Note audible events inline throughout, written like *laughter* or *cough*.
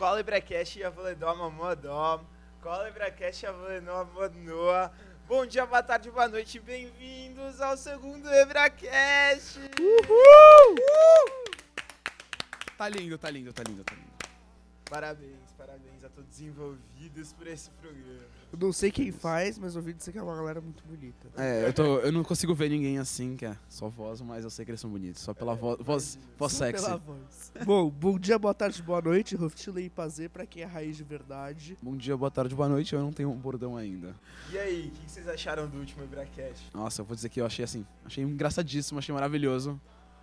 Cola Bracast e a Voledoma Modom. Cola Bracast e a Voledoma Modnoa. Bom dia, boa tarde, boa noite, bem-vindos ao segundo Ebracast! Uhul! Tá lindo, tá lindo, tá lindo, tá lindo. Parabéns, parabéns a todos envolvidos por esse programa. Eu não sei quem faz, mas ouvi dizer que é uma galera muito bonita. É, eu, tô, eu não consigo ver ninguém assim, que é só voz, mas eu sei que eles são bonitos. Só pela vo voz, voz Só sexy. pela voz. Bom, bom dia, boa tarde, boa noite. Ruftilei e Pazê pra quem é raiz de verdade. Bom dia, boa tarde, boa noite. Eu não tenho um bordão ainda. E aí, o que que vocês acharam do último Ebracast? Nossa, eu vou dizer que eu achei assim, achei engraçadíssimo, achei maravilhoso.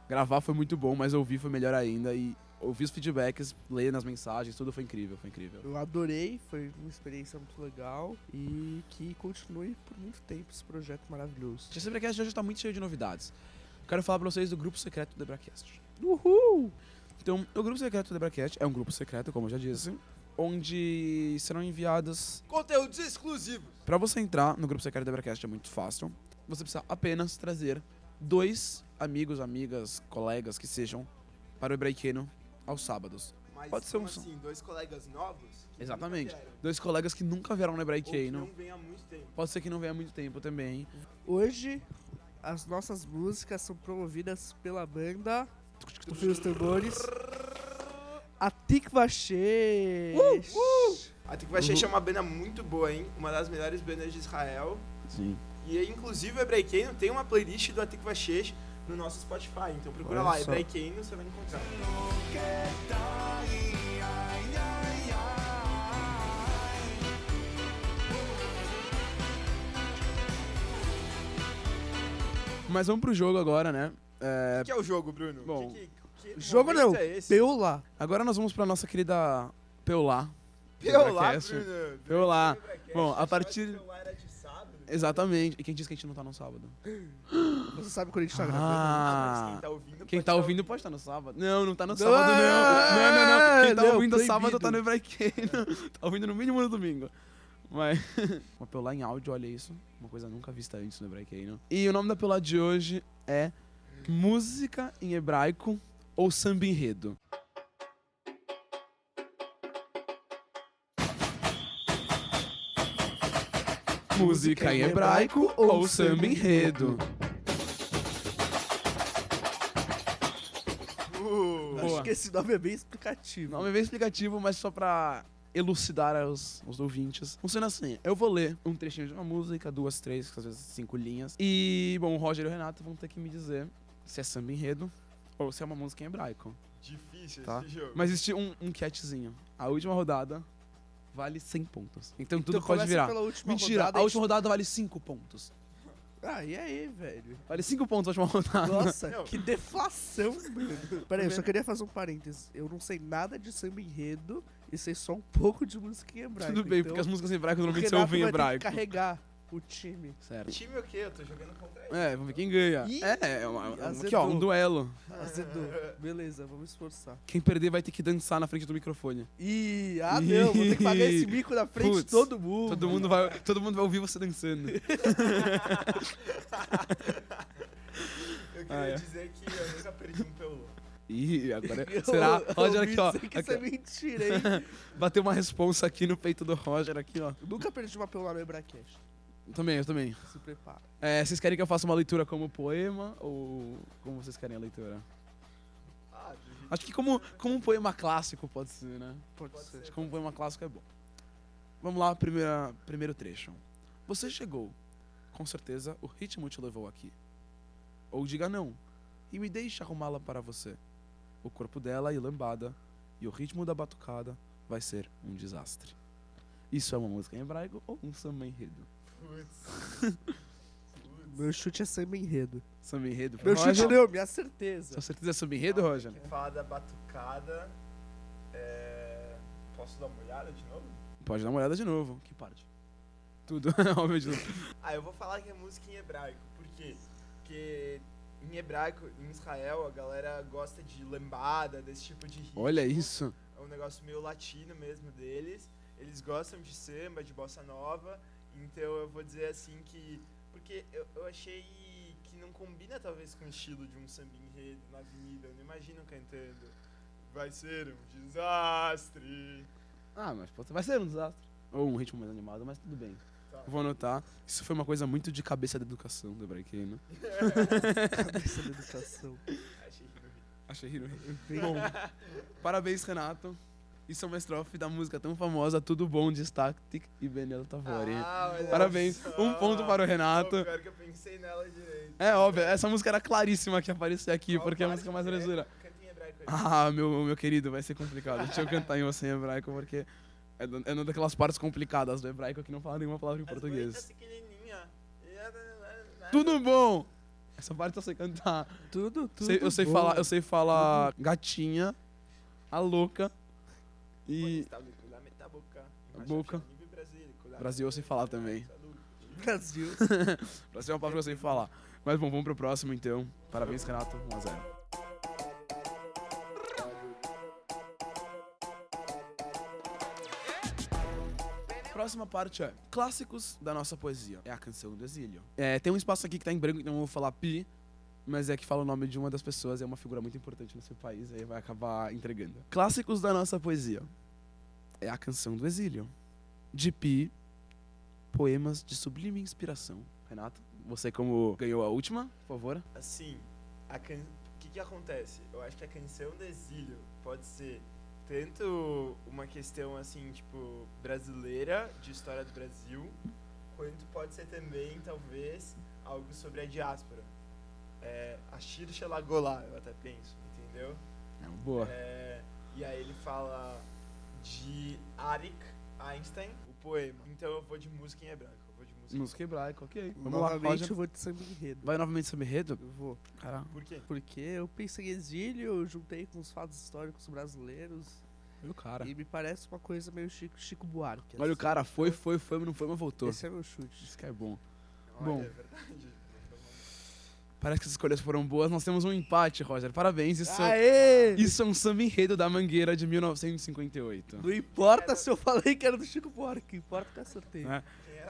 Gravar foi muito bom, mas ouvir foi melhor ainda. E ouvir os feedbacks, ler nas mensagens, tudo foi incrível, foi incrível. Eu adorei, foi uma experiência muito legal e que continue por muito tempo esse projeto maravilhoso. Esse Bracast hoje tá muito cheio de novidades. Quero falar pra vocês do grupo secreto do Debracast. Uhul! Então, o grupo secreto do Debracast é um grupo secreto, como eu já disse, onde serão enviadas Conteúdos exclusivos! Pra você entrar no grupo secreto do Debracast é muito fácil. Você precisa apenas trazer dois amigos, amigas, colegas que sejam para o Hebraicano aos sábados. Mas Pode ser um som. assim, dois colegas novos? que Exatamente. nunca vieram, Dois colegas que nunca vieram no Ou que não vem há muito tempo. Pode ser que não venha há muito tempo também. Hoje, as nossas músicas são promovidas pela banda do Fio dos Tambores. A Tikva Shesh. A Tikva é uma banda muito boa, hein? Uma das melhores bandas de Israel. Sim. E aí, inclusive, o Hebraicano tem uma playlist do Atikva Shesh no nosso Spotify. Então procura Olha lá, só. Hebraicano, você vai encontrar. Mas vamos pro jogo agora, né? É, O que é o jogo, Bruno? Bom, que, que, que Jogo não, É? Peula. agora nós vamos pra nossa querida. Peolá. Bruno. Peolá. Hebracast, Bom, a partir- Peolá era de. Exatamente. E quem disse que a gente não tá no sábado? *gasps* Você sabe quando a gente tá gravando? Ah, mas Ah, quem tá ouvindo Quem pode tá tá ouvindo pode estar no sábado. Não, não tá no sábado, não. Não, não, não. Quem tá não, ouvindo proibido. sábado tá no hebraiqueno. *laughs* Tá ouvindo no mínimo no domingo. Mas. *laughs* Uma peolá em áudio, olha isso. Uma coisa nunca vista antes no hebraiqueno. E o nome da peolá de hoje é Música em Hebraico ou Samba Enredo. Música em hebraico ou samba enredo. Uh, Acho que esse nome é bem explicativo. Não é bem explicativo, mas só pra elucidar aos, aos ouvintes. Funciona assim: eu vou ler um trechinho de uma música, duas, três, às vezes cinco linhas. E, bom, o Roger e o Renato vão ter que me dizer se é samba enredo ou se é uma música em hebraico. difícil Tá. esse jogo. Mas existe um, um catchzinho. A última rodada vale 100 pontos. Então, tudo Então pode começa virar. Pela última Mentira, rodada, a última rodada vale 5 pontos. Ah, e aí, velho? Vale 5 pontos a última rodada. Nossa, Não. que deflação, mano. Peraí, eu só queria fazer um parênteses. Eu não sei nada de samba enredo e sei só um pouco de música em hebraico. Tudo bem, então, porque as músicas em hebraico normalmente ouvem em vai ter que hebraico. carregar o time. Certo. Time o quê? Eu tô jogando contra ele. É, vamos ver quem ganha. Ih, é, é uma, azedou. aqui, ó, um duelo. Azedou. Beleza, vamos esforçar. Quem perder vai ter que dançar na frente do microfone. Ih, ah não, vou ter que pagar esse mico na frente de Putz, todo mundo. Todo mundo vai, todo mundo vai ouvir você dançando. *laughs* Eu queria Ah, é. dizer que eu nunca perdi um Peolô. Ih, agora *laughs* Eu- será? eu Roger aqui, ó. que Aqui, isso é ó. mentira, hein? *laughs* Bateu uma responsa aqui no peito do Roger aqui, ó. Eu nunca perdi uma pelo no Hebracast. Também, eu também. Se prepara. É, vocês querem que eu faça uma leitura como poema ou como vocês querem a leitura? Ah, Acho que como, como um poema clássico pode ser, né? Pode, ser. Acho que como um poema clássico é bom. Vamos lá, primeira, primeiro trecho. Você chegou. Com certeza o ritmo te levou aqui. Ou diga não e me deixe arrumá-la para você. O corpo dela é lambada e o ritmo da batucada vai ser um desastre. Isso é uma música em hebraico ou um samba enredo? Putz. *laughs* Meu chute é samba enredo. Samba enredo? Meu chute Roger? não, minha certeza. Sua certeza é samba enredo, Roger? Quem fala da batucada. É... Posso dar uma olhada de novo? Pode dar uma olhada de novo. Que parte? Tudo. Óbvio de novo. Ah, eu vou falar que é música em hebraico. Por quê? Porque em hebraico, em Israel, a galera gosta de lambada, desse tipo de ritmo. Olha isso. É um negócio meio latino mesmo deles. Eles gostam de samba, de bossa nova. Então eu vou dizer assim que. Porque eu, eu achei que não combina talvez com o estilo de um samba enredo na avenida. Eu não imagino cantando. vai ser um desastre. Ah, mas pô, vai ser um desastre. Ou um ritmo mais animado, mas tudo bem. Tá. Vou anotar. Isso foi uma coisa muito de cabeça da educação do Hebraiqueno. *laughs* Cabeça da educação. Achei ri. Achei hiro. Bom, parabéns, Renato. Isso é uma estrofe da música tão famosa Tudo Bom de Static e Benelo Tavori. Ah, olha Parabéns. só. Um ponto para o Pô, Renato. pior que eu pensei nela direito. É óbvio, essa música era claríssima que ia aparecer aqui, Qual porque é a música mais é? brasileira. Ah, meu, meu querido, vai ser complicado. Deixa eu cantar em você em hebraico, porque é, é uma daquelas partes complicadas do hebraico que não fala nenhuma palavra em As português. Tudo bom! Essa parte eu sei cantar. Tudo, tudo. Sei- eu sei bom. falar, eu sei falar gatinha, a louca e boca. Brasil eu sei falar também. Saúde. *laughs* Brasil. *laughs* Pra ser uma palavra que eu sei falar. Mas bom, vamos pro próximo então. Parabéns, Renato. 1x0. Próxima parte é clássicos da nossa poesia. É a canção do exílio. É, tem um espaço aqui que tá em branco, então eu vou falar pi, mas é que fala o nome de uma das pessoas, é uma figura muito importante no seu país, aí vai acabar entregando. Clássicos da nossa poesia. É a canção do exílio. De pi, poemas de sublime inspiração. Renato, você como ganhou a última, por favor. Assim, a can... o que que acontece? Eu acho que a canção do exílio pode ser tanto uma questão assim, tipo, brasileira, de história do Brasil, quanto pode ser também, talvez, algo sobre a diáspora. É, a Shir Shelagolá, eu até penso, entendeu? É uma boa. É, e aí ele fala de Arik Einstein, o poema. Então eu vou de música em hebraico. Eu vou de música. Música hebraica, ok. Vamos lá, Novamente Roger. eu vou de samba enredo. Vai novamente sobre enredo? Eu vou. Caralho. Por quê? Porque eu pensei em exílio, eu juntei com os fatos históricos brasileiros. Olha o cara. E me parece uma coisa meio Chico, Chico Buarque. Olha o assim. cara, foi, foi, foi, mas não foi, mas voltou. Esse é meu chute. Isso que é bom. Olha, Bom. É verdade. Parece que as escolhas foram boas. Nós temos um empate, Roger. Parabéns. Isso, Aê! isso é um samba enredo da Mangueira de 1958. Não importa se eu falei que era do Chico Buarque, importa que eu acertei. É.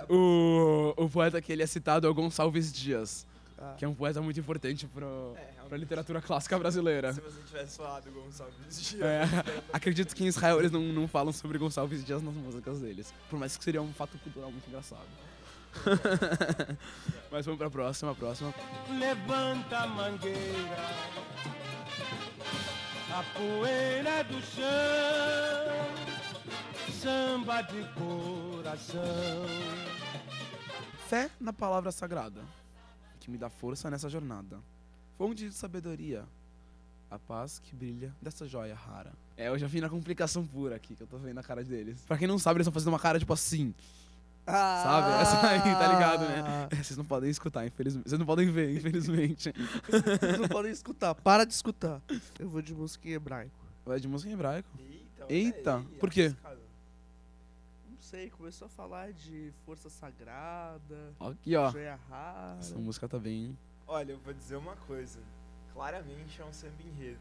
O, o poeta que ele é citado é o Gonçalves Dias, Ah. que é um poeta muito importante pro, É, realmente. pra literatura clássica brasileira. Se você tivesse falado Gonçalves Dias, É, acredito que em Israel eles não, não falam sobre Gonçalves Dias nas músicas deles. Por mais que seria um fato cultural muito engraçado. *laughs* Mas vamos pra próxima, próxima. Levanta a mangueira, a poeira do chão, samba de coração. Fé na palavra sagrada, que me dá força nessa jornada. Fonte de sabedoria, a paz que brilha dessa joia rara. É, eu já vi na complicação pura aqui, que eu tô vendo a cara deles. Pra quem não sabe, eles estão fazendo uma cara tipo assim. Ah! Sabe? Essa *laughs* aí, tá ligado, né? É, Vocês não podem escutar, infelizmente. Vocês não podem ver, infelizmente. Vocês não podem escutar, para de escutar. Eu vou de música em hebraico. Vai de música em hebraico. Eita, Eita, aí, por quê? arriscado. Não sei, começou a falar de força sagrada, Aqui, ó. joia rara. Essa música tá bem. Olha, eu vou dizer uma coisa. Claramente é um samba enredo.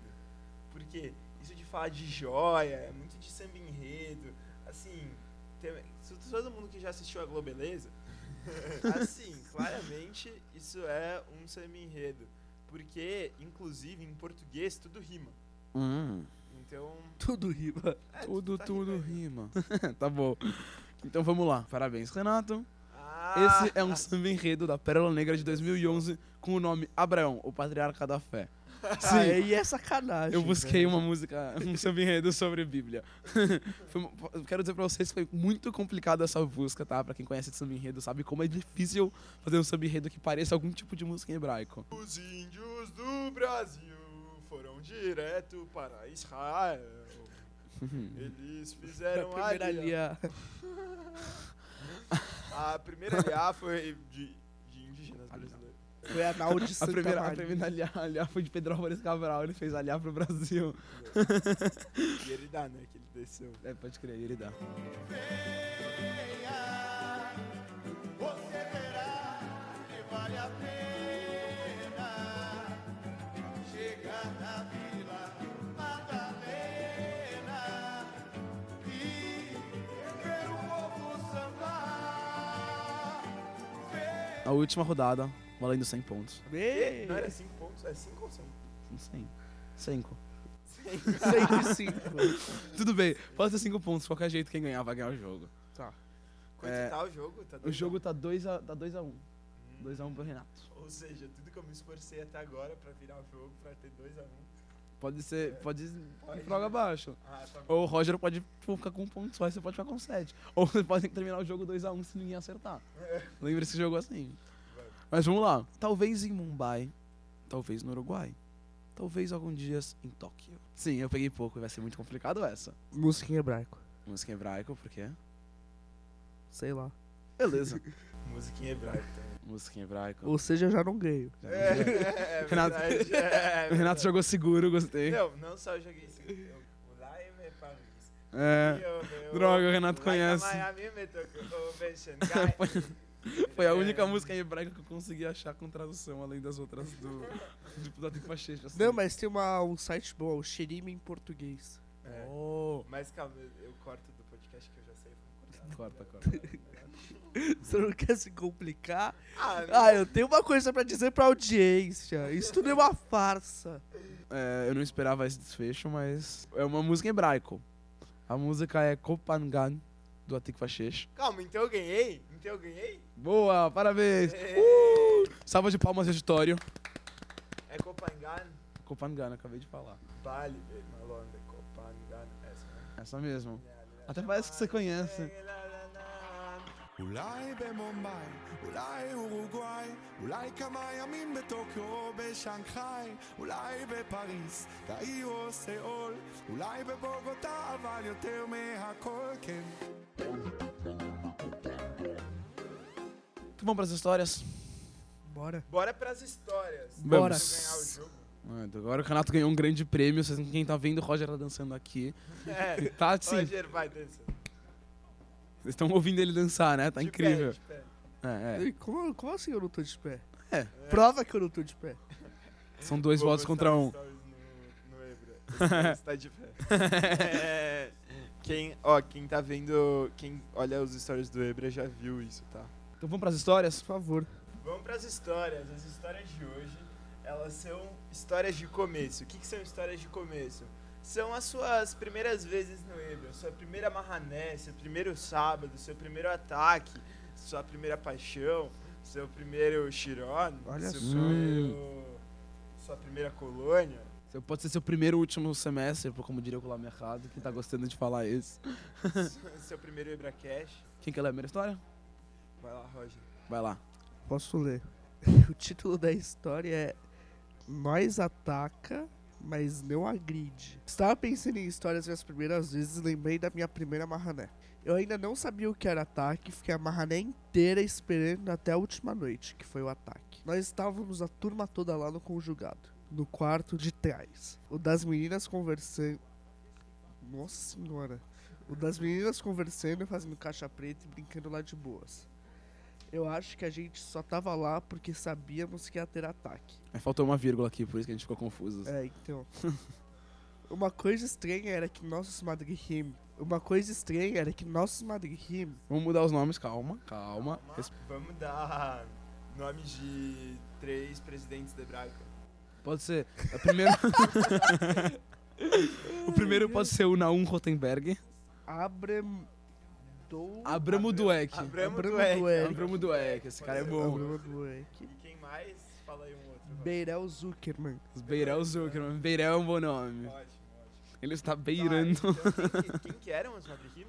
Porque isso de falar de joia, é muito de samba enredo. Assim, tem- se todo mundo que já assistiu a Globeleza, *laughs* assim, claramente isso é um samba enredo. Porque, inclusive, em português tudo rima. Hum, Então. Tudo rima. é, tudo, tá tudo rimando. rima. *laughs* tá bom. Então vamos lá. Parabéns, Renato. Ah, Esse é um samba enredo da Pérola Negra de 2011 com o nome Abraão, o Patriarca da Fé. Sim, Aí é sacanagem. eu busquei velho. uma música, um *laughs* samba enredo sobre Bíblia. *laughs* Foi quero dizer pra vocês que foi muito complicada essa busca, tá? Pra quem conhece de samba enredo sabe como é difícil fazer um samba enredo que pareça algum tipo de música em hebraico. Os índios do Brasil foram direto para Israel. *laughs* Eles A fizeram primeira ali. ali, a- A primeira aliá foi de, de indígenas brasileiros. Foi a Nau de A Santa primeira, a Maria. primeira aliá, aliá foi de Pedro Álvares Cabral, ele fez aliá pro Brasil. E ele dá, né? Que ele desceu. É, pode crer, ele dá. Você verá que vale a pena chegar na Vila Madalena e ver o povo sambar. A última rodada, valendo 100 pontos. Ei, Não era 5 pontos? É 5 ou 100? Não sei. 5. 105. *laughs* Tudo bem, pode ser 5 pontos. Qualquer jeito, quem ganhar vai ganhar o jogo. Quanto É, tá o jogo? Tá O dois jogo a tá 2x1. Tá 2x1 um. 2x1 pro Renato. Ou seja, tudo que eu me esforcei até agora pra virar o jogo, pra ter 2x1. Pode ser. Pode ir Pode. pra água abaixo. Ah, tá bom. Ou o Roger pode tipo, ficar com um ponto só e você pode ficar com 7. Ou *laughs* você pode terminar o jogo 2x1 se ninguém acertar. Lembra esse jogo assim. Mas vamos lá. Talvez em Mumbai. Talvez no Uruguai. Talvez algum dias em Tóquio. Sim, eu peguei pouco, vai ser muito complicado essa. Música em hebraico. Música em hebraico, por quê? Sei lá. Beleza. *laughs* Música em hebraico também. Música em hebraico. Ou seja, eu já não ganho. Já É, não sei. é *laughs* *laughs* Renato- verdade, é O Renato jogou seguro, gostei. Não, não só eu joguei isso. Eu, o Live é Paris. É. Eu- eu- Droga, o Renato conhece. Miami me tocou, Shanghai. Foi a É. única música em hebraico que eu consegui achar com tradução, além das outras do. Tifa Checha, assim. Não, mas tem uma, um site bom, o Xerime em português. É. Oh. Mas calma, eu, corto do podcast que eu já sei. Corta, corta. *laughs* Você não quer se complicar? Ah, Ah, eu tenho uma coisa pra dizer pra audiência. Isso tudo é uma farsa. É, eu não esperava esse desfecho, mas é uma música em hebraico. A música é Kopangan, do Atik Vashesh. calma, então eu ganhei? Então eu ganhei? Boa, parabéns! É. Uh! Salva de palmas de auditório. É Copangan? Kopangan, acabei de falar. Bali, Malonda, Copangan. Essa, né? Essa mesmo. Até parece que você conhece. אולי במומביי, אולי אורוגוואי, אולי כמה ימים בטוקיו או בשנגחאי, אולי בפריז, קהיר או סאול, אולי בבוגוטה, אבל יותר מהכל כן. Então vamos pras histórias. Bora. Bora pras histórias. Bora. Eu ganhar o jogo. Agora o Renato ganhou um grande prêmio. Vocês, quem tá vendo, o Roger tá dançando aqui. *laughs* É. Tá assim. Roger, vai, dança. Vocês estão ouvindo ele dançar, né? Tá De incrível. Pé, de pé. É, é. Como, como assim eu não tô de pé? É. Prova que eu não tô de pé. São dois Vou votos contra um. No, no Ebra. Você tá de pé. *laughs* É, quem, ó, quem tá vendo, quem olha os stories do Ebra já viu isso, tá? Então vamos pras histórias? Por favor. Vamos pras histórias. As histórias de hoje, elas são histórias de começo. O que, que são histórias de começo? São as suas primeiras vezes no Ebra, sua primeira marrané, seu primeiro sábado, seu primeiro ataque, sua primeira paixão, seu primeiro Olha seu só. primeiro, sua primeira colônia. Pode ser seu primeiro último semestre, por como diria o Colame errado, que tá gostando de falar isso. *laughs* seu primeiro Ebra Cash. Quem quer ler a primeira história? Vai lá, Roger. Vai lá. Posso ler. *laughs* O título da história é Nós ataca, mas não agride. Estava pensando em histórias minhas primeiras vezes e lembrei da minha primeira marrané. Eu ainda não sabia o que era ataque, fiquei a marrané inteira esperando até a última noite, que foi o ataque. Nós estávamos a turma toda lá no conjugado, no quarto de trás. O das meninas conversando. Nossa senhora. O das meninas conversando, fazendo caixa preta e brincando lá de boas. Eu acho que a gente só tava lá porque sabíamos que ia ter ataque. Aí faltou uma vírgula aqui, por isso que a gente ficou confuso. É, então. *laughs* Uma coisa estranha era que nossos madrihim. Uma coisa estranha era que nossos madrihim. Vamos mudar os nomes, calma, calma. Res- Vamos dar nomes de três presidentes da Hebraica. Pode ser. A primeira... *laughs* o primeiro pode ser o Naum Rotenberg. Abram. Do. Abramo Dueck. Abramo Dueck. Dueck. Abramo Dueck, esse cara é bom. Abramo Dueck. E quem mais? Fala aí um outro. Beirel Zuckerman. Beirel Zuckerman. Beirel é um bom nome. Ótimo, ótimo. Ele está Tá, beirando. então, quem, quem que eram os?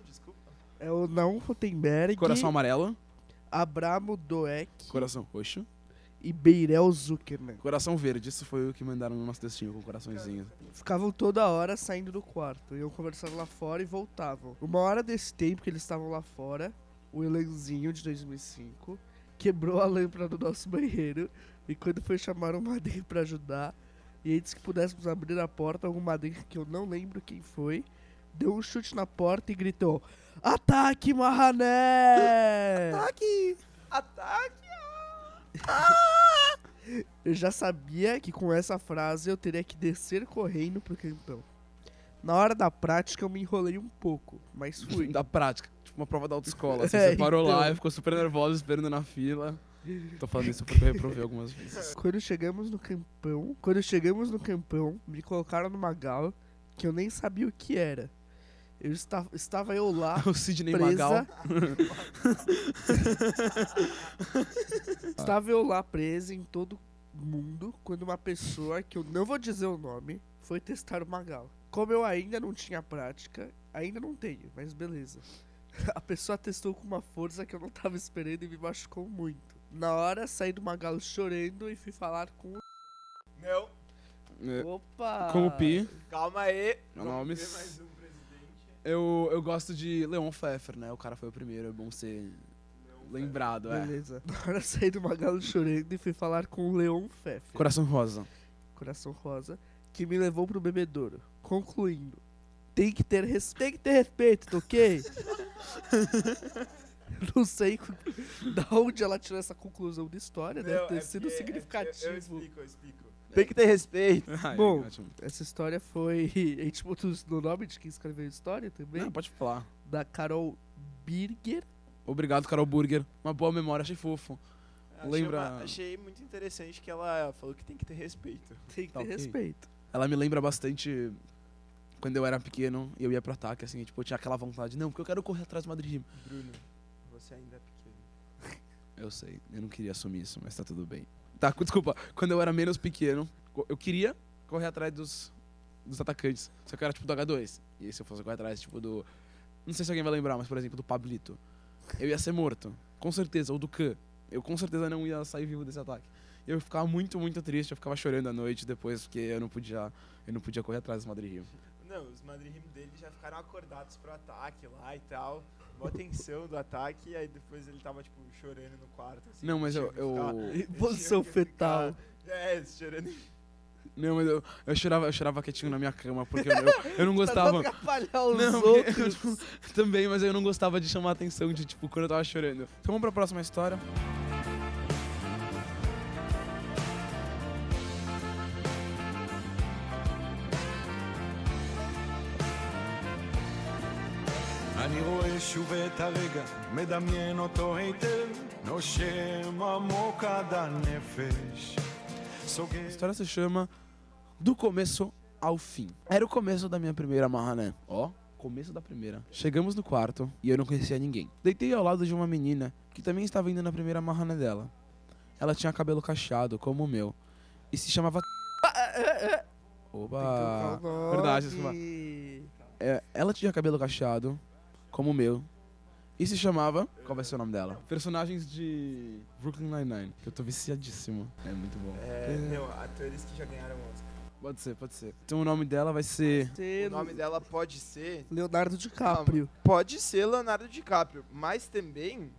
Desculpa. É o Naum Rotenberg. Coração amarelo, Abramo Doek coração roxo, e Beirel Zuckerman. coração verde. Isso foi o que mandaram no nosso textinho com coraçõezinho. Ficavam toda hora saindo do quarto. Iam conversando lá fora e voltavam. Uma hora desse tempo que eles estavam lá fora, o Elanzinho de 2005 quebrou a lâmpada do nosso banheiro. E quando foi chamar o madrinho pra ajudar, e antes que pudéssemos abrir a porta, algum madrinho que eu não lembro quem foi, deu um chute na porta e gritou: Ataque, Marrané! *laughs* Ataque! Ataque! *laughs* Eu já sabia que com essa frase eu teria que descer correndo pro cantão. Na hora da prática eu me enrolei um pouco, mas fui. *laughs* Da prática, tipo uma prova da autoescola. Assim, É, você parou então. lá e ficou super nervoso esperando na fila. Tô falando isso porque eu reprovei algumas vezes. Quando chegamos no campão, quando chegamos no campão, me colocaram numa gala que eu nem sabia o que era. Eu estava, estava eu lá, *laughs* O Sidney presa. Magal. *laughs* estava eu lá presa em todo mundo quando uma pessoa, que eu não vou dizer o nome, foi testar o Magal. Como eu ainda não tinha prática, ainda não tenho, mas beleza. *laughs* A pessoa testou com uma força que eu não tava esperando e me machucou muito. Na hora, saí do Magal chorando e fui falar com o... É, Opa! Com o Pi, calma aí. Meu Vamos nome- ver mais um. Eu, eu gosto de Leon Pfeffer, né? O cara foi o primeiro, é bom ser lembrado, é. Beleza. *laughs* Na hora, saí do Magal chorando e fui falar com o Leon Pfeffer. Coração Rosa. Coração Rosa, que me levou pro bebedouro. Concluindo, tem que ter, res... tem que ter respeito, tá ok? *laughs* Não sei da onde ela tirou essa conclusão da história, deve Não, ter é sido porque- é- significativo. Eu, eu explico, eu explico. Tem que ter respeito. Ai, *laughs* Bom, ótimo. Essa história foi. A gente botou isso no nome de quem escreveu a história também. Não, pode falar. Da Carol Birger. Obrigado, Carol Burger. Uma boa memória, achei fofo. Achei Lembra- uma- Achei muito interessante que ela falou que tem que ter respeito. *laughs* Tem que Tá ter ok. respeito. Ela me lembra bastante quando eu era pequeno e eu ia pro ataque, assim, tipo, eu tinha aquela vontade, não, porque eu quero correr atrás do Madrid. Bruno, você ainda é pequeno. Eu sei, eu não queria assumir isso, mas tá tudo bem. Tá, cu- desculpa, quando eu era menos pequeno, eu queria correr atrás dos, dos atacantes. Só que eu era tipo do H2. E se eu fosse correr atrás, tipo do. Não sei se alguém vai lembrar, mas por exemplo, do Pablito. Eu ia ser morto, com certeza, ou do Khan. Eu com certeza não ia sair vivo desse ataque. Eu ficava muito, muito triste, eu ficava chorando à noite depois, porque eu não podia, eu não podia correr atrás do Madrid Rio. Não, os Madrid dele já ficaram acordados pro ataque lá e tal. Mó tensão do ataque, e aí depois ele tava, tipo, chorando no quarto. Assim, Não, mas eu- eu- posição tinha que ficar- fetal. É, chorando. Não, mas eu, eu, chorava, eu chorava quietinho na minha cama, porque eu, eu, *laughs* eu não Pra gostava. não atrapalhar os Não, *laughs* outros. eu também, mas eu não gostava de chamar a atenção de, tipo, quando eu tava chorando. Então vamos pra próxima história. רואה שוב את הרגע, מדמיין אותו היטב, נושם עמוק עד הנפש. A סוגר história se chama Do Começo ao Fim. Era o começo da minha primeira marrané. Ó, começo da primeira. Chegamos no quarto e eu não conhecia ninguém. Deitei ao lado de uma menina que também estava indo na primeira marrané dela. Ela tinha cabelo cacheado, como o meu, e se chamava. Oba! Verdade, desculpa. É, ela tinha cabelo cacheado, como o meu, e se chamava. Qual vai ser o nome dela? Personagens de Brooklyn Nine-Nine, que eu tô viciadíssimo. É muito bom. É, não, atores que já ganharam Oscar. Pode ser, pode ser. Então o nome dela vai ser. O nome dela pode ser. Leonardo DiCaprio. Pode ser Leonardo DiCaprio, mas também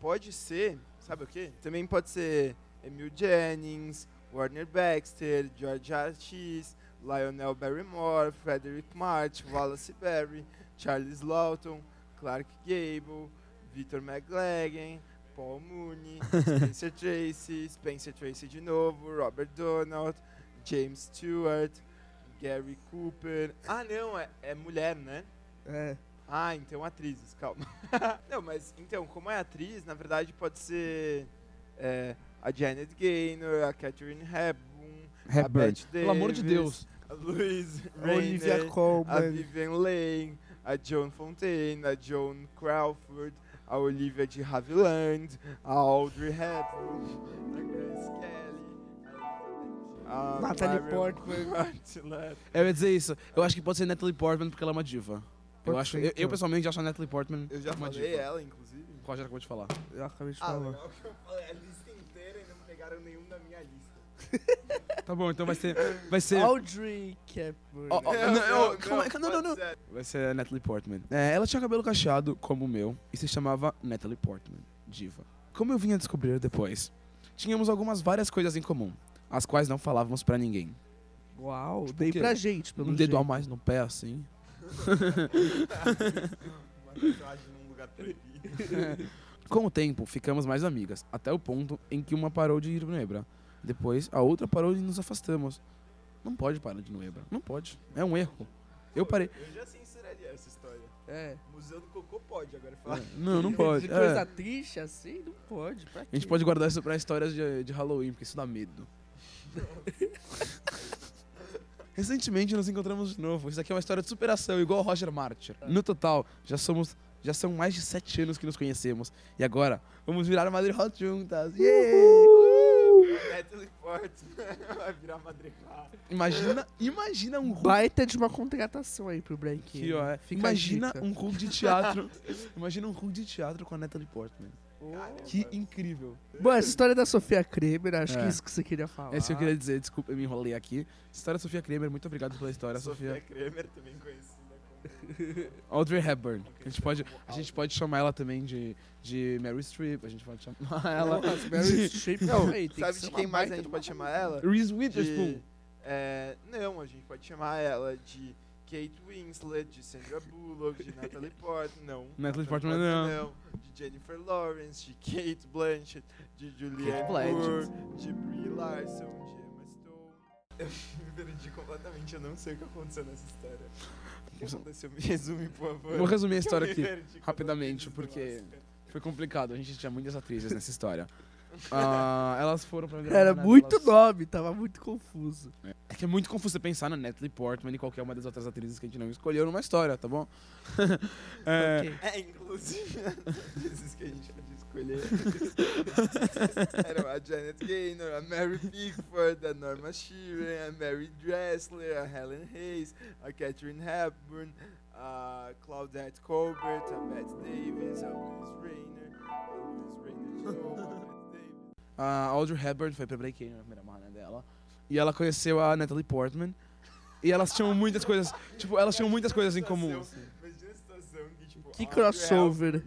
pode ser. Sabe o quê? Também pode ser Emil Jennings, Warner Baxter, George R.X., Lionel Barrymore, Frederick March, Wallace Berry, Charles Lawton, Clark Gable, Victor McLagan, Paul Mooney, *laughs* Spencer Tracy, Spencer Tracy de novo, Robert Donald, James Stewart, Gary Cooper. Ah, não, é, é mulher, né? É. Ah, então atrizes, calma. *laughs* não, mas então, como é atriz, na verdade pode ser é, a Janet Gaynor, a Catherine Hepburn, a Hepburn. Bette Pelo amor de Davis, Deus. a Louise Olivia Rayner, a Colman. Vivian Leigh, a Joan Fontaine, a Joan Crawford, a Olivia de Havilland, a Audrey Hepburn, a Grace Kelly, a, Natalie Portman. *laughs* Eu ia dizer isso. Eu acho que pode ser Natalie Portman porque ela é uma diva. Eu, acho, eu, eu então. pessoalmente acho a Natalie Portman Eu já uma falei diva. ela, inclusive. Qual já acabou de falar? Eu acabei de Ah, falar. legal que eu falei a lista inteira e não pegaram nenhum da minha lista. *laughs* Tá bom, então vai ser. Vai ser. Audrey Hepburn. Ó, ó, Não, não, não, calma aí, não, não, não. Vai ser a Natalie Portman. É, ela tinha cabelo cacheado, como o meu, e se chamava Natalie Portman, diva. Como eu vinha a descobrir depois, tínhamos algumas várias coisas em comum, as quais não falávamos pra ninguém. Uau, Tipo quê? pra gente, pelo um dedo a jeito. mais no pé, assim. Uma tatuagem num lugar proibido. Com o tempo, ficamos mais amigas, até o ponto em que uma parou de ir no Ebra. Depois, a outra parou e nos afastamos. Não pode parar de ir no Ebra. Não pode. É um erro. Eu parei. Eu já censuraria essa história. É. Museu do Cocô pode, agora falar. Não, não *laughs* pode. De coisa É. triste assim, não pode. A gente pode guardar isso pra histórias de, de Halloween, porque isso dá medo. *laughs* Recentemente nos encontramos de novo. Isso aqui é uma história de superação, igual o Roger Martyr. No total, já somos. Já são mais de sete anos que nos conhecemos. E agora, vamos virar Madrid Hot juntas. Yeah! Portman *laughs* vai virar madrigal. Imagina, imagina um. Baita de uma contratação aí pro Break. Aqui, ó, é. *laughs* Imagina um Hulk de teatro. imagina um Hulk de teatro com a Natalie Portman. Que incrível. Bom, essa história da Sofia Kramer, acho que É. é isso que você queria falar. É isso que eu queria dizer, desculpa, eu me enrolei aqui. História da Sofia Kramer, muito obrigado pela história, Sofia Sofia. Kramer, também conhecida como... Audrey Hepburn. A gente pode, a gente pode chamar ela também de, de Mary Streep, a gente pode chamar ela Meryl de- Streep, *laughs* Não, que sabe de quem mais a gente de pode chamar ela? Reese Witherspoon. De, é, não, a gente pode chamar ela de Kate Winslet, de Sandra Bullock, de Natalie Portman, não. *laughs* Natalie Portman não. De Jennifer Lawrence, de Kate Blanchett, de Julianne. Moore, de Brie Larson, de Emma Stone. *laughs* Eu me perdi completamente, eu não sei o que aconteceu nessa história. O que aconteceu? Me resume, por favor. Vou resumir a *laughs* história aqui perdi rapidamente, porque foi complicado. A gente tinha muitas atrizes nessa história. *laughs* Ah, elas foram pra Era né, muito elas- nome, tava muito confuso. É que é muito confuso você pensar na Natalie Portman e qualquer uma das outras atrizes que a gente não escolheu numa história, tá bom? *laughs* É, Ok. É, inclusive, as atrizes que a gente pode escolher *laughs* eram a Janet Gaynor, a Mary Pickford, a Norma Sheeran, a Mary Dressler, a Helen Hayes, a Catherine Hepburn, a Claudette Colbert, a Bette Davis, a Louise Rayner, a Louise Rayner de novo, a Bette Davis. A Audrey Hepburn foi pra Break na primeira marra dela. E ela conheceu a Natalie Portman. E elas tinham muitas coisas. Tipo, elas tinham muitas coisas em comum. assim. Imagina a situação que, tipo, Que crossover.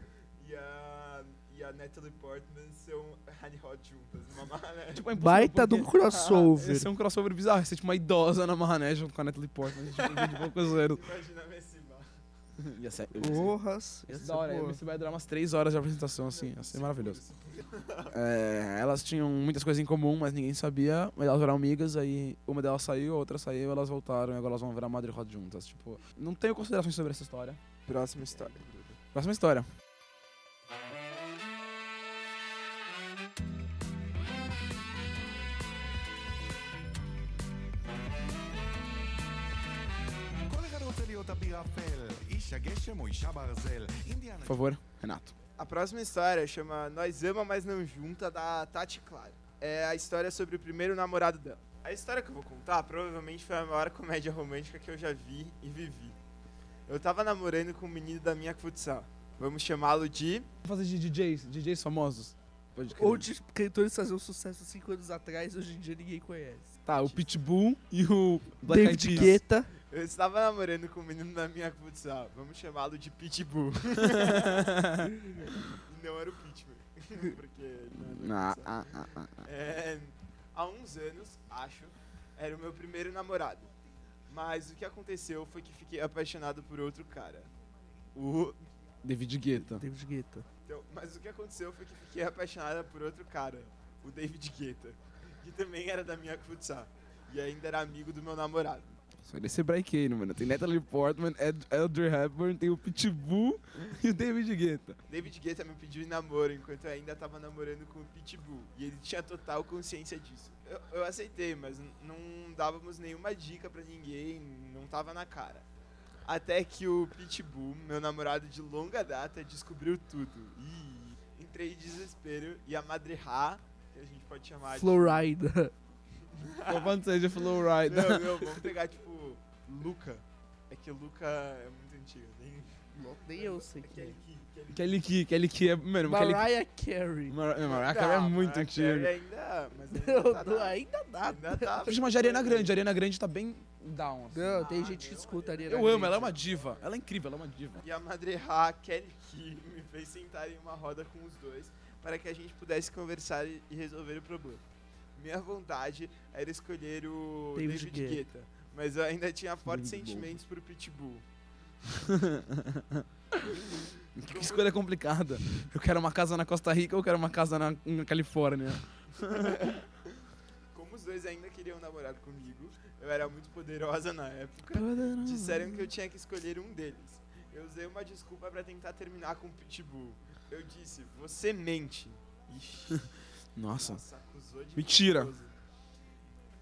A, e a Natalie Portman são Honey Hot juntas, numa Tipo, é Baita de um crossover. Esse é um crossover bizarro. Ia ser tipo uma idosa na Marrané junto com a Natalie Portman. Tipo, de poucos anos. Imagina a Messi Bar. Ia ser, Porras. ia ser ser da hora. Isso vai durar umas 3 horas de apresentação, assim. Ia ser maravilhoso. É, elas tinham muitas coisas em comum, mas ninguém sabia. Mas elas eram amigas, aí uma delas saiu, a outra saiu, elas voltaram e agora elas vão virar Madre Hot juntas. Tipo, não tenho considerações sobre essa história. Próxima história. Próxima história. Por favor, Renato. A próxima história chama Nós Ama, Mas Não Junta, da Tati Clara. É a história sobre o primeiro namorado dela. A história que eu vou contar provavelmente foi a maior comédia romântica que eu já vi e vivi. Eu tava namorando com um menino da minha futsal. Vamos chamá-lo de. Vamos fazer de DJs, DJs famosos. Ou de cantores faziam sucesso 5 anos atrás, hoje em dia ninguém conhece. Tá, o Pitbull e o Black Eyed David Peas. Guetta. Eu estava namorando com um menino da minha futsal. Vamos chamá-lo de Pitbull. e *laughs* não era o Pitbull. *laughs* Porque ele não da Ah, futsal. ah, ah, ah. É, há uns anos, acho, era o meu primeiro namorado. Mas o que aconteceu foi que fiquei apaixonado por outro cara. O. David Guetta. David Guetta. então, mas o que aconteceu foi que fiquei apaixonada por outro cara, o David Guetta, que também era da minha futsal. E ainda era amigo do meu namorado. Só desse break mano. Tem Natalie Portman, Ed, Audrey Hepburn, tem o Pitbull *laughs* e o David Guetta. David Guetta me pediu em namoro enquanto eu ainda tava namorando com o Pitbull. E ele tinha total consciência disso. Eu, eu aceitei, mas não dávamos nenhuma dica pra ninguém, não tava na cara. Até que o Pitbull, meu namorado de longa data, descobriu tudo. E entrei em desespero e a Madre Ra, que a gente pode chamar Florida. Quando seja de... Flowrider. Não, *laughs* não, vamos pegar tipo Luca. É que o Luca é muito antigo. Nem... Nem eu sei quem é. Kelly Key, Kelly Kelly Key, Kelly Key é. Mano, Kelly Mariah Carey. Mar Mariah Carey é muito Mariah antigo. Carey ainda, mas ainda Não, tá não, na- ainda dá. ainda tá Eu chamo de Ariana Grande. A Ariana Grande tá bem down. assim. Não, tem gente que escuta ali. Eu amo, ela é uma diva. Ela é incrível, ela é uma diva. E a Madre Ra, Kelly Key, me fez sentar em uma roda com os dois para que a gente pudesse conversar e e resolver o problema. Minha vontade era escolher o David David, Guetta. Guetta, mas eu ainda tinha fortes David sentimentos por Pitbull. *laughs* Que escolha complicada. Eu quero uma casa na Costa Rica ou eu quero uma casa na, na Califórnia? *laughs* Como os dois ainda queriam namorar comigo, eu era muito poderosa na época. Disseram que eu tinha que escolher um deles. Eu usei uma desculpa para tentar terminar com o Pitbull. Eu disse, você mente. Ixi, *laughs* Nossa. nossa, acusou de Mentira. mentiroso.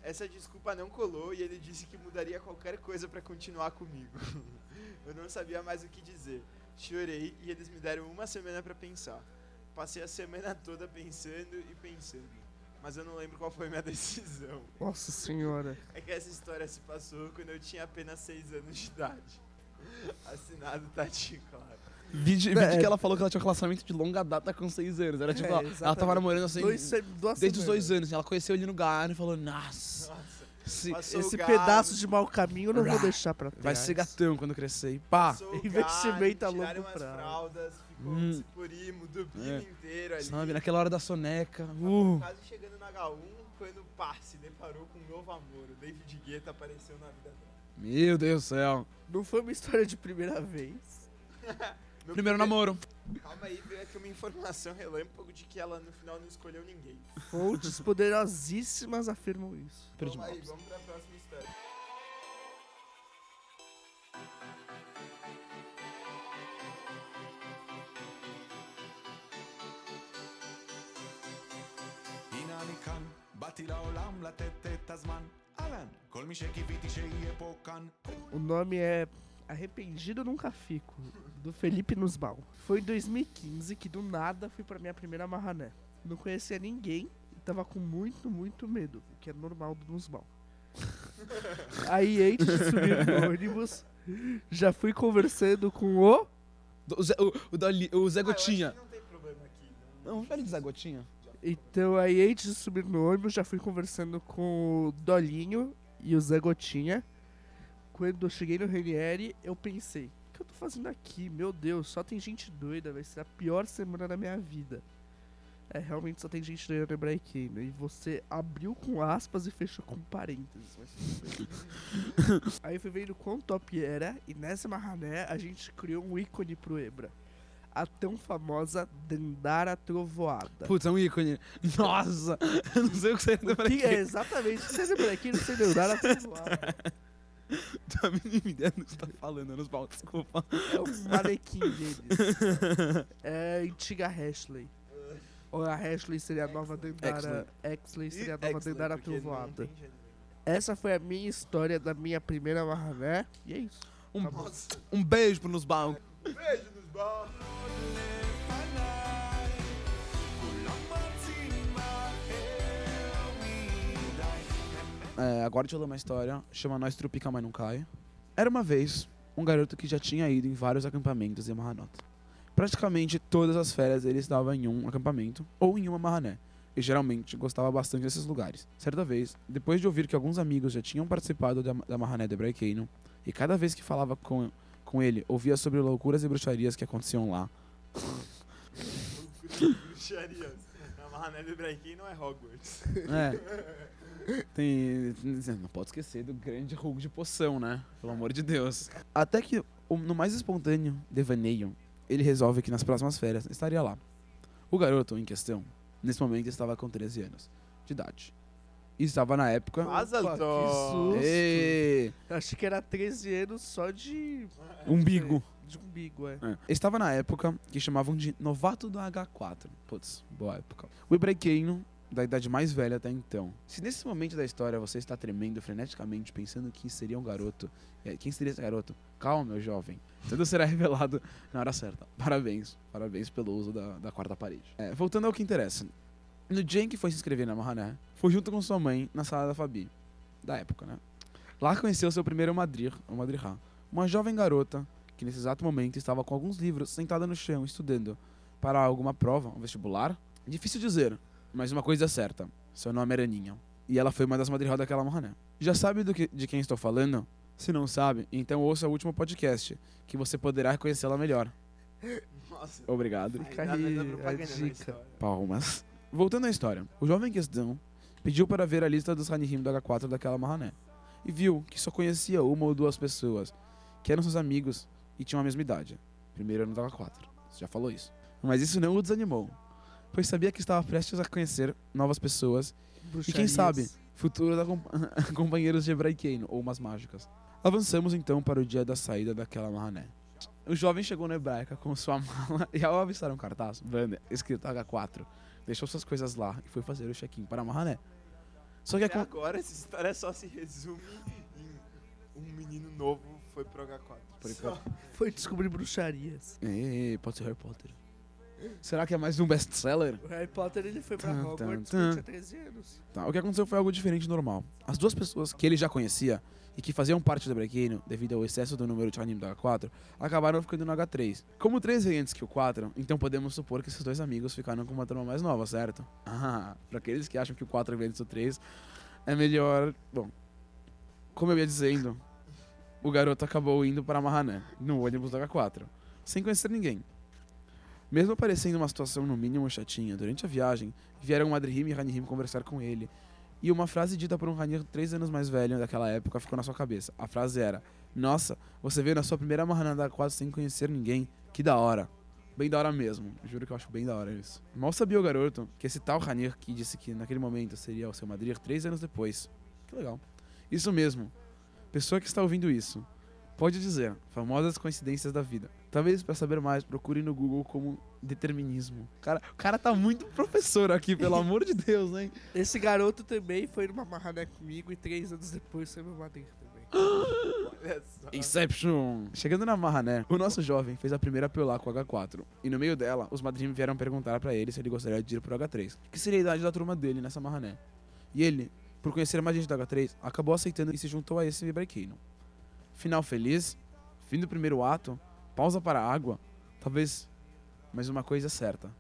Essa desculpa não colou e ele disse que mudaria qualquer coisa pra continuar comigo. *laughs* Eu não sabia mais o que dizer. Chorei e eles me deram uma semana pra pensar. Passei a semana toda pensando e pensando. Mas eu não lembro qual foi minha *laughs* decisão. Nossa senhora. É que essa história se passou quando eu tinha apenas 6 anos de idade. *laughs* Assinado Tati Clara. Vídeo, É. vídeo que ela falou que ela tinha um relacionamento de longa data com 6 anos. Era tipo, É, ela, ela exatamente. tava namorando assim Dois, duas desde os dois anos. Ela conheceu ele no lugar e falou, nossa, Nossa, Esse o pedaço de mau caminho eu não vou Rá. deixar pra trás. vai ser gatão quando crescer. E pá, passou o *laughs* Investimento gado, a longo prazo. fraldas, ficou Hum. um ciporimo, Dublino É. inteiro ali. sabe, naquela hora da soneca. Uh, quase chegando na H1 quando pá, se deparou com um novo amor. O David Guetta apareceu na vida dela. meu Deus do céu. Não foi uma história de primeira vez. *laughs* Meu Primeiro namoro. Calma aí, veio aqui uma informação relâmpago de que ela no final não escolheu ninguém. Fontes poderosíssimas afirmam isso. Pedro de Vamos aí, Lopes. vamos pra próxima história. הנה אני כאן, באתי לעולם לתת את הזמן. אהלן, כל מי שקיוויתי שיהיה פה כאן. O nome é Arrependido Nunca Fico, do Felipe Nusbaum. Foi em 2015 que do nada fui pra minha primeira marrané. Não conhecia ninguém e tava com muito, muito medo, o que é normal do Nusbaum. *laughs* Aí antes de subir no ônibus, já fui conversando com o. O Zé, o, o Dali- o Zé Ah, eu acho Gotinha. que não tem problema aqui. Não, fale de Zé Gotinha. Então aí antes de subir no ônibus, já fui conversando com o Dolinho e o Zé Gotinha. Quando eu cheguei no Renieri, eu pensei, que eu tô fazendo aqui? Meu Deus, só tem gente doida, vai ser a pior semana da minha vida. É, realmente só tem gente doida no Hebraicano. E você abriu com aspas e fechou com parênteses. mas. *laughs* Aí eu fui vendo quão top era, e nessa marrané a gente criou um ícone pro Ebra. A tão famosa Dandara Trovoada. Putz, é um ícone. Nossa, *laughs* eu não sei o que você O que é exatamente? Você lembra aqui? Não sei Dandara Trovoada. *laughs* Tô a mínima ideia do que você tá falando, nos pau, desculpa. É um manequim deles. É a antiga Ashley. Ou a Ashley seria a nova Dandara. Exley seria a nova Dandara Trovoada. gênero. Essa foi a minha história da minha primeira marrané. E é isso. Um, Tá. Nossa, um beijo pro Nusbaum. beijo É, agora deixa eu ler uma história. Chama Nós Trupica, mas não cai. Era uma vez um garoto que já tinha ido em vários acampamentos em Mahanot. Praticamente todas as férias ele estava em um acampamento ou em uma marrané. E geralmente gostava bastante desses lugares. Certa vez, depois de ouvir que alguns amigos já tinham participado da, da marrané de Breakano, e cada vez que falava com, com ele, ouvia sobre loucuras e bruxarias que aconteciam lá. *laughs* Bruxarias. A Mahané do Ibrahim não é Hogwarts. É. *laughs* Tem. Não pode esquecer do grande rugo de poção, né? Pelo amor de Deus. Até que, no mais espontâneo devaneio, ele resolve que nas próximas férias estaria lá. O garoto em questão, nesse momento, estava com 13 anos de idade. E estava na época. Mazal Opa, que susto. Eu achei que era 13 anos só de. umbigo. De umbigo, é. É. Estava na época que chamavam de novato do H4. Putz, boa época. O Ibrequeino, da idade mais velha até então. Se nesse momento da história você está tremendo freneticamente, pensando que seria um garoto, eh, quem seria esse garoto? Calma, meu jovem. Tudo será *laughs* revelado na hora certa. Parabéns. Parabéns pelo uso da, da quarta parede. É, voltando ao que interessa. No dia em que foi se inscrever na Mahané, foi junto com sua mãe na sala da Fabi. Da época, né? Lá conheceu seu primeiro madrir, o madrihá. Uma jovem garota que nesse exato momento estava com alguns livros sentada no chão estudando para alguma prova, um vestibular. Difícil dizer, mas uma coisa é certa: seu nome era Aninha. E ela foi uma das madrihá daquela Mahané. Já sabe do que, de quem estou falando? Se não sabe, então ouça o último podcast, que você poderá reconhecê-la melhor. Nossa. Obrigado. Fica aí a dica. Palmas. Voltando à história, o jovem em questão pediu para ver a lista dos Hanihim do H4 daquela Mahané e viu que só conhecia uma ou duas pessoas, que eram seus amigos e tinham a mesma idade. Primeiro ano do H4. Você já falou isso. Mas isso não o desanimou, pois sabia que estava prestes a conhecer novas pessoas e quem Bruxarias. sabe, futuros *laughs* companheiros de Hebraikeno ou umas mágicas. Avançamos então para o dia da saída daquela Mahané. O jovem chegou na hebraica com sua *laughs* mala e ao avistar um cartaz, Wander, escrito H4, deixou suas coisas lá e foi fazer o check-in para a Mahané. Só que agora essa história só se resume em um menino novo foi pro H4. Por Só. Foi descobrir bruxarias. Ei, pode ser Harry Potter. Será que é mais um best-seller? O Harry Potter ele foi pra Hogwarts quando tinha 13 anos. Tá, o que aconteceu foi algo diferente do normal. As duas pessoas que ele já conhecia e que faziam parte do Brequeno, devido ao excesso do número de anime do H4, acabaram ficando no H3. Como o 3 veio antes que o 4, então podemos supor que esses dois amigos ficaram com uma turma mais nova, certo? *laughs* Ah, pra aqueles que acham que o 4 veio antes do 3, é melhor... Bom, como eu ia dizendo, o garoto acabou indo para Mahané, no ônibus do H4, sem conhecer ninguém. Mesmo parecendo uma situação no mínimo chatinha, durante a viagem, vieram Madrihim e Ranihim conversar com ele. E uma frase dita por um Ranir três anos mais velho daquela época ficou na sua cabeça. A frase era: Nossa, você veio na sua primeira Mahanada quase sem conhecer ninguém. Que da hora. Bem da hora mesmo. Juro que eu acho bem da hora isso. Mal sabia o garoto que esse tal Ranir que disse que naquele momento seria o seu Madrir três anos depois. Que legal. Isso mesmo. Pessoa que está ouvindo isso. Pode dizer, famosas coincidências da vida. Talvez para saber mais, procure no Google como determinismo. Cara, o cara tá muito professor aqui, pelo *laughs* amor de Deus, hein? Esse garoto também foi numa marrané comigo e três anos depois foi meu madrinho também. *gasps* Olha só. Inception! Chegando na Mahané, o nosso jovem fez a primeira apelá com o H4. E no meio dela, os madrinhos vieram perguntar pra ele se ele gostaria de ir pro H3. Que seria a idade da turma dele nessa Mahané. E ele, por conhecer mais gente do H3, acabou aceitando e se juntou a esse Breakino. Final feliz, fim do primeiro ato, pausa para a água, talvez, mas uma coisa é certa.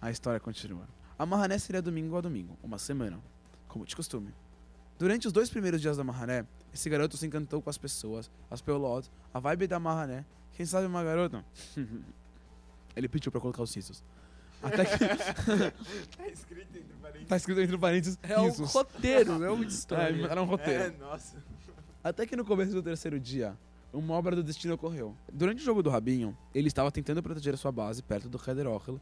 A história continua. A Mahané seria domingo a domingo, uma semana, como de costume. Durante os dois primeiros dias da Mahané, esse garoto se encantou com as pessoas, as pelotas, a vibe da Mahané. Quem sabe uma garota? *laughs* Ele pediu pra colocar os risos. Até que *laughs* Tá escrito entre parênteses. tá escrito entre parênteses É um risos. roteiro, não uma *laughs* É, história. era um roteiro. É, nossa. Até que no começo do terceiro dia, uma obra do destino ocorreu. Durante o jogo do Rabinho, ele estava tentando proteger a sua base perto do Heather Ochel,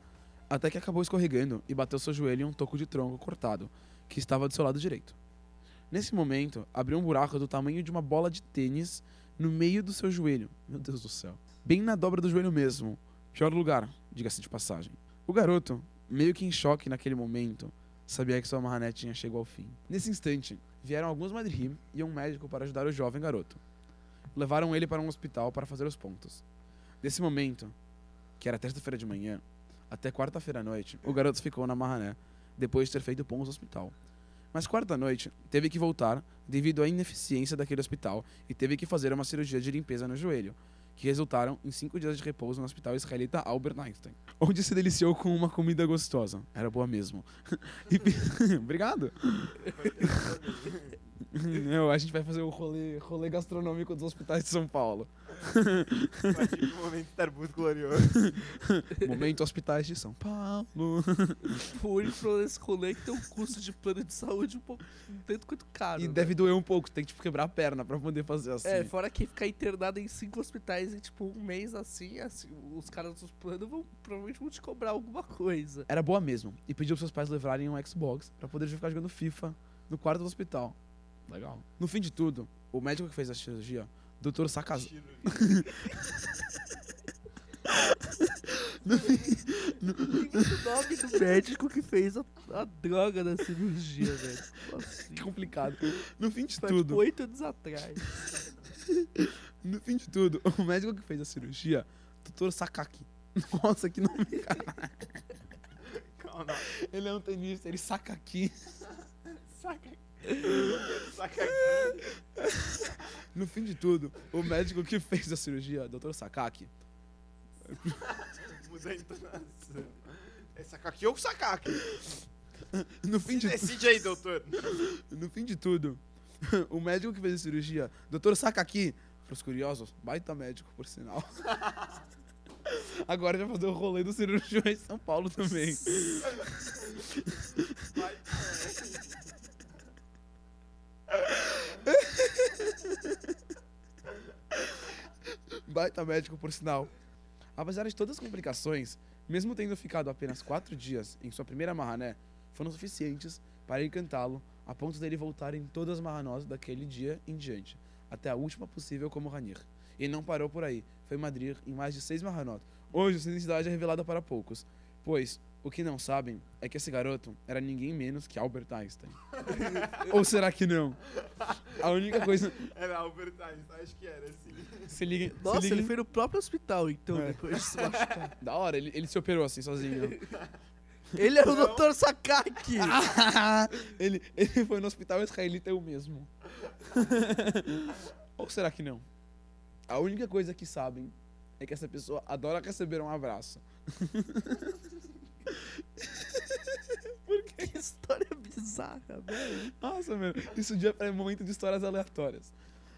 até que acabou escorregando e bateu seu joelho em um toco de tronco cortado, que estava do seu lado direito. Nesse momento, abriu um buraco do tamanho de uma bola de tênis no meio do seu joelho. Meu Deus do céu. Bem na dobra do joelho mesmo. Pior lugar, diga-se de passagem. O garoto, meio que em choque naquele momento, sabia que sua marrané tinha chegado ao fim. Nesse instante, vieram alguns madrim e um médico para ajudar o jovem garoto. Levaram ele para um hospital para fazer os pontos. Nesse momento, que era terça-feira de manhã, até quarta-feira à noite, o garoto ficou na marrané, depois de ter feito pontos no hospital. Mas quarta-noite, teve que voltar devido à ineficiência daquele hospital e teve que fazer uma cirurgia de limpeza no joelho, que resultaram em cinco dias de repouso no hospital israelita Albert Einstein, *laughs* onde se deliciou com uma comida gostosa. Era boa mesmo. *laughs* E *laughs* Obrigado. *laughs* Não, a gente vai fazer o rolê, rolê gastronômico dos hospitais de São Paulo. Pro momento Starbucks glorioso. *laughs* Momento hospitais de São Paulo. *laughs* O único problema desse rolê é que tem um custo de plano de saúde um pouco um tanto quanto caro. E né? deve doer um pouco, tem que tipo, quebrar a perna pra poder fazer assim. É, fora que ficar internado em cinco hospitais em tipo um mês assim, assim os caras dos planos vão provavelmente vão te cobrar alguma coisa. Era boa mesmo. E pediu pros seus pais levarem um Xbox pra poder ficar jogando FIFA no quarto do hospital. Legal. No fim de tudo, o médico que fez a cirurgia, Dr. Sakaz... o nome do médico que fez a, a droga da cirurgia, velho. Nossa, Que complicado. No fim de foi tudo, oito anos atrás. no fim de tudo, o médico que fez a cirurgia, Dr. Sakaki. Nossa, que nome. Calma, Ele é um tenista, ele saca aqui. Saca aqui. *laughs* No fim de tudo, o médico que fez a cirurgia, Dr. Sakaki, Muda a entonação. É Sakaki ou Sakaki? no fim de Decide aí, doutor. No fim de tudo, o médico que fez a cirurgia, Dr. Sakaki, pros curiosos, baita médico, por sinal. *laughs* Agora vai fazer o rolê do cirurgião em São Paulo também. *laughs* Baita médico, por sinal. Apesar de todas as complicações, mesmo tendo ficado apenas quatro dias em sua primeira marrané, foram suficientes para encantá-lo a ponto dele voltar em todas as marranós daquele dia em diante, até a última possível como Ranir. E não parou por aí, foi Madrid em mais de seis marranós. Hoje sua identidade é revelada para poucos, pois O que não sabem é que esse garoto era ninguém menos que Albert Einstein. Ou será que não? A única coisa. Era Albert Einstein, acho que era, assim. Se liga. Nossa, se liga, ele foi no próprio hospital, então, É. depois de se machucar. *laughs* Da hora, ele, ele se operou assim sozinho. Ele era o Não. Dr. Sakaki! *laughs* ele, ele foi no hospital israelita eu mesmo. *laughs* Ou será que não? A única coisa que sabem é que essa pessoa adora receber um abraço. *laughs* que história bizarra, velho. Nossa, meu, isso já é momento de histórias aleatórias.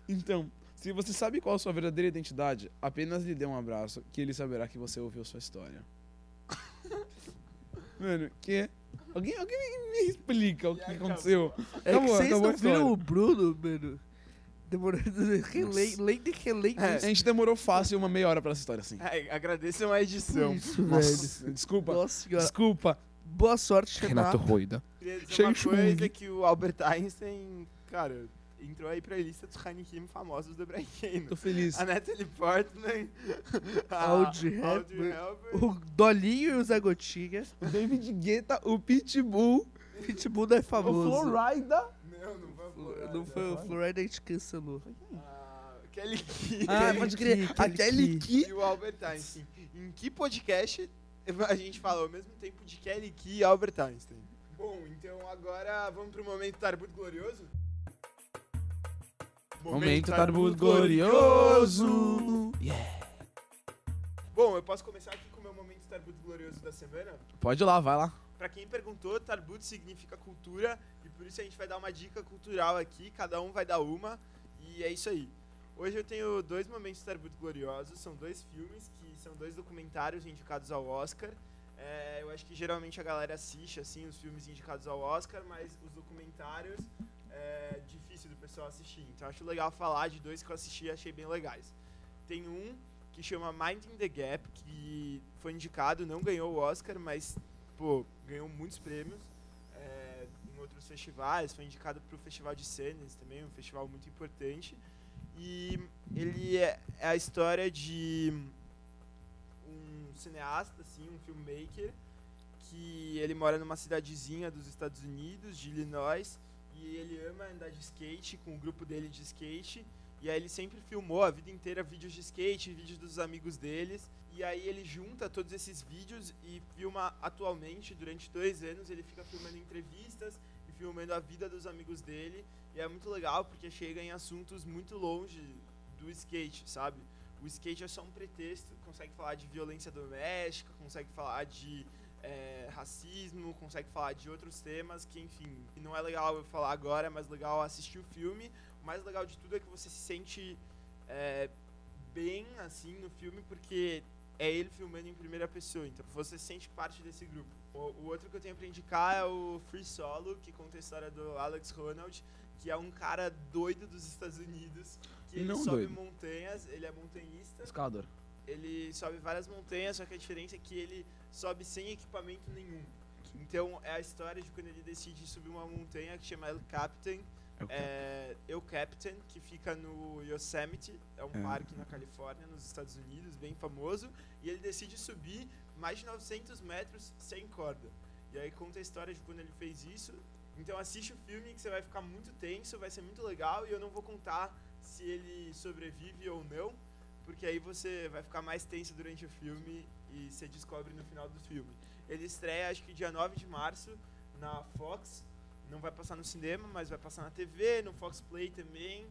Então, se você sabe qual a sua verdadeira identidade, apenas lhe dê um abraço, que ele saberá que você ouviu sua história. *laughs* Mano, que? Alguém, alguém me, explica o que aconteceu. É Acabou, que vocês não viram o Bruno, mano. Demorou. *laughs* Relei, lente relei. É. A gente demorou fácil uma meia hora pra essa história, assim. É, agradeçam a edição. Isso, velho. Nossa, desculpa. Nossa senhora. Desculpa. Boa sorte, Renato. Roida. Queria dizer uma Chung. coisa que o Albert Einstein, cara, entrou aí pra lista dos Heineken famosos do Brasil. Tô feliz. A Natalie Portman, a Audrey Hepburn. O Dolinho e o Zé Gotinha. O David Guetta, o Pitbull, Pitbull é o famoso. Flo- Florida. Não foi o Florida, a gente cancelou. Ah, Kelly *laughs* Key. Ah, Kelly pode crer. Key, Kelly Key. que... E o Albert Einstein. Em que podcast a gente fala ao mesmo tempo de Kelly Key e Albert Einstein? Bom, então agora vamos pro momento Tarbudo Glorioso? Momento Tarbudo Glorioso. Bom, eu posso começar aqui com o meu momento Tarbudo Glorioso da semana? Pode ir lá, vai lá. Pra quem perguntou, Tarbut significa cultura por isso a gente vai dar uma dica cultural aqui, cada um vai dar uma e é isso aí. Hoje eu tenho dois momentos Tarbut gloriosos, são dois filmes que são dois documentários indicados ao Oscar. É, eu acho que geralmente a galera assiste assim os filmes indicados ao Oscar, mas os documentários é difícil do pessoal assistir. Então acho legal falar de dois que eu assisti e achei bem legais. Tem um que chama Minding the Gap, que foi indicado, não ganhou o Oscar, mas pô, ganhou muitos prêmios outros festivais, foi indicado para o Festival de Sundance também, um festival muito importante. E ele é, é a história de um cineasta, assim, um filmmaker, que ele mora numa cidadezinha dos Estados Unidos, de Illinois, e ele ama andar de skate com o grupo dele de skate. E aí ele sempre filmou a vida inteira vídeos de skate, vídeos dos amigos deles. E aí ele junta todos esses vídeos e filma atualmente, durante dois anos, ele fica filmando entrevistas filmando a vida dos amigos dele. E é muito legal porque chega em assuntos muito longe do skate, sabe? O skate é só um pretexto, consegue falar de violência doméstica, consegue falar de é, racismo, consegue falar de outros temas que, enfim, não é legal eu falar agora, é mais legal assistir o filme. O mais legal de tudo é que você se sente é, bem, assim, no filme, porque é ele filmando em primeira pessoa, então você se sente parte desse grupo. O, outro que eu tenho pra indicar é o Free Solo, que conta a história do Alex Ronald, que é um cara doido dos Estados Unidos, que ele Não sobe doido. montanhas, ele é montanhista, Escalador. ele sobe várias montanhas, só que a diferença é que ele sobe sem equipamento nenhum. Então é a história de quando ele decide subir uma montanha que chama El Capitan, é, El Capitan, que fica no Yosemite, é um É. parque na Califórnia, nos Estados Unidos, bem famoso, e ele decide subir mais de 900 metros sem corda. E aí conta a história de quando ele fez isso. Então assiste o filme que você vai ficar muito tenso, vai ser muito legal, e eu não vou contar se ele sobrevive ou não, porque aí você vai ficar mais tenso durante o filme e você descobre no final do filme. Ele estreia acho que dia 9 de março na Fox. Não vai passar no cinema, mas vai passar na TV, no Fox Play também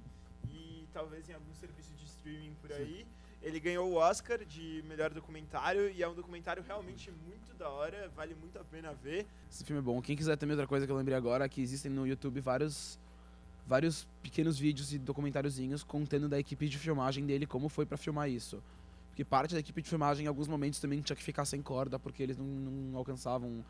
e talvez em algum serviço de streaming por aí. Ele ganhou o Oscar de melhor documentário e é um documentário realmente muito da hora, vale muito a pena ver. Esse filme é bom. Quem quiser também outra coisa que eu lembrei agora é que existem no YouTube vários vários pequenos vídeos e documentáriozinhos contando da equipe de filmagem dele como foi pra filmar isso. Porque parte da equipe de filmagem em alguns momentos também tinha que ficar sem corda porque eles não, não alcançavam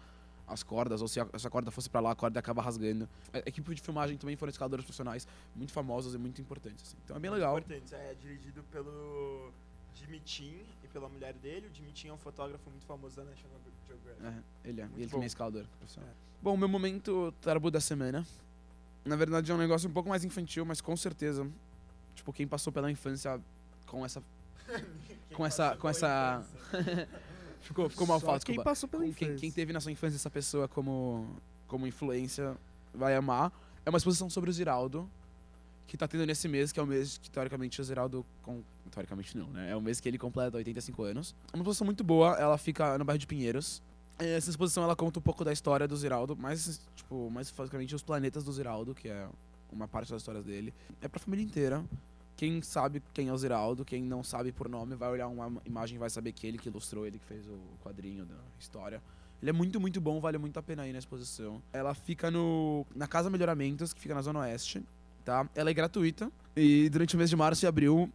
as cordas ou se a, se a corda fosse pra lá a corda acaba rasgando. A equipe de filmagem também foram escaladores profissionais muito famosos e muito importantes. assim. Então é bem legal. Importante, é dirigido pelo Jimmy Chin e pela mulher dele. O Jimmy Chin é um fotógrafo muito famoso da National Geographic. É, ele é. Muito E ele bom. também é escalador profissional. Bom, meu momento tarbu da semana. Na verdade é um negócio um pouco mais infantil, mas com certeza, tipo, quem passou pela infância com essa *laughs* Com essa- com essa- *laughs* infância. Ficou, ficou mal falado, quem passou pela Com quem, infância. quem teve na sua infância essa pessoa como, como influência vai amar. É uma exposição sobre o Ziraldo, que tá tendo nesse mês, que é o mês que, teoricamente, o Ziraldo... Com... Teoricamente não, né? É o mês que ele completa 85 anos. É uma exposição muito boa, ela fica no bairro de Pinheiros. Essa exposição, ela conta um pouco da história do Ziraldo, mais, tipo, mais basicamente os planetas do Ziraldo, que é uma parte das histórias dele. É pra família inteira. Quem sabe quem é o Ziraldo, quem não sabe por nome, vai olhar uma imagem e vai saber que ele que ilustrou, ele que fez o quadrinho da história. Ele é muito, muito bom, vale muito a pena ir na exposição. Ela fica no na Casa Melhoramentos, que fica na Zona Oeste, tá? Ela é gratuita e durante o mês de março e abril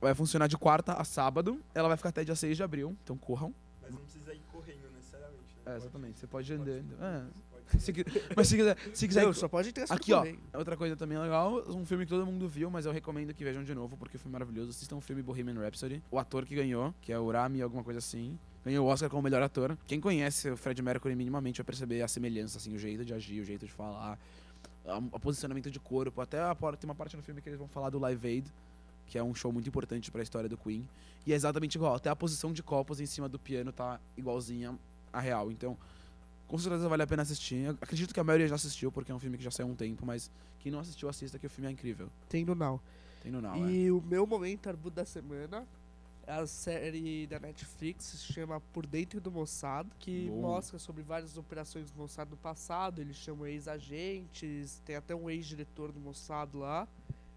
vai funcionar de quarta a sábado. Ela vai ficar até dia 6 de abril, então corram. Mas não precisa ir correndo necessariamente. né? É, exatamente, você pode pode andando. É. você pode- Se *laughs* mas se quiser, se quiser Não, só pode ter essa Aqui, ó. correndo. Outra coisa também legal, um filme que todo mundo viu, mas eu recomendo que vejam de novo, porque foi maravilhoso. Assistam o filme Bohemian Rhapsody. O ator que ganhou, que é o Rami, alguma coisa assim, ganhou o Oscar como melhor ator. Quem conhece o Fred Mercury minimamente vai perceber a semelhança, assim, o jeito de agir, o jeito de falar, a- o posicionamento de corpo. Até a, tem uma parte no filme que eles vão falar do Live Aid, que é um show muito importante pra história do Queen. E é exatamente igual, até a posição de copos em cima do piano tá igualzinha à real. Então, com certeza vale a pena assistir. Eu acredito que a maioria já assistiu, porque é um filme que já saiu há um tempo, mas quem não assistiu, assista, que o filme é incrível. Tem no Now. Tem no Now, é. E o meu momento arbudo da semana é a série da Netflix, se chama Por Dentro do Mossad, que Bom. mostra sobre várias operações do Mossad no passado. Eles chamam ex-agentes, tem até um ex-diretor do Mossad lá.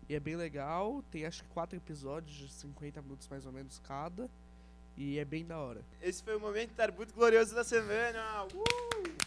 E é bem legal. Tem acho que quatro episódios de 50 minutos mais ou menos cada. E é bem da hora. Esse foi o momento Tarbuto Glorioso da semana. Uh!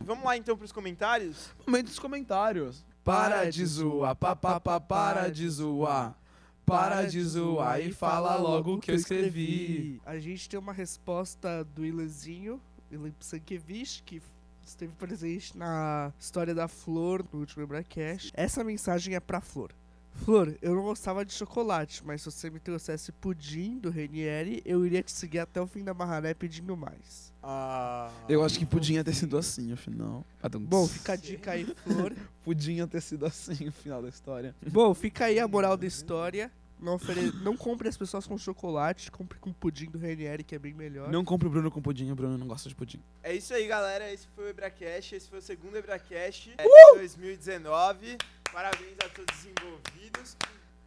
Vamos lá então pros comentários? Momento dos comentários. Para de zoar, pa, pa, pa, para de zoar. Para de zoar e fala logo o que eu escrevi. A gente tem uma resposta do Ilanzinho, Ilan Psankiewicz, que esteve presente na história da Flor no último Embracast. Essa mensagem é pra Flor. Flor, eu não gostava de chocolate, mas se você me trouxesse pudim do Renieri, eu iria te seguir até o fim da Marrané pedindo mais. Ah, Eu acho que podia ter sido assim, afinal. Bom, fica a dica aí, Flor. *laughs* Podia ter sido assim o final da história. Bom, fica aí a moral da história. Não, ofere... não compre as pessoas com chocolate, compre com pudim do Renieri, que é bem melhor. Não compre o Bruno com pudim, o Bruno não gosta de pudim. É isso aí, galera. Esse foi o Ebracast. Esse foi o segundo Ebracast Uh! de 2019. Parabéns a todos os envolvidos.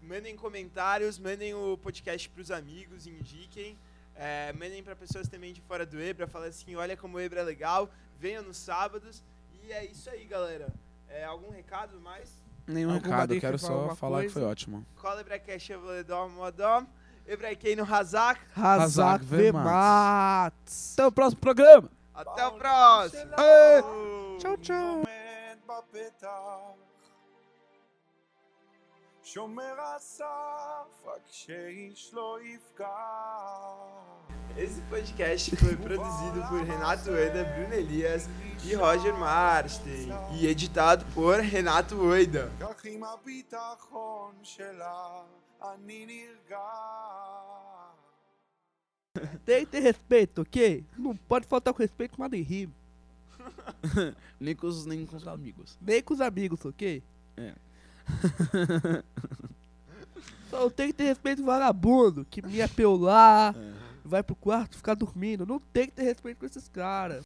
Mandem comentários, mandem o podcast pros amigos, indiquem. É, mandem para pessoas também de fora do Ebra, falando assim, olha como o Ebra é legal, venham nos sábados. E é isso aí, galera. É, algum recado mais? Nenhum recado, eu dica quero só falar que coisa? foi ótimo. Cola Evoledom Modom. Ebraquei no Razak. Vemats. Até o próximo programa! Até o próximo. Tchau, tchau. עומד בפתח שומר הסף רק שאיש לא יפגע Esse podcast foi produzido por Renato Oida, Bruno Elias e Roger Marstein. E editado por Renato Oida. כך עם הביטחון שלה אני נרגע Tem que ter respeito, ok? Não pode faltar com respeito com nada em rima. *laughs* Nem com os, nem com os amigos. Nem com os amigos, ok? É. *laughs* Só tem que ter respeito com vagabundo, que me apeular, É. vai pro quarto ficar dormindo. Não tem que ter respeito com esses caras.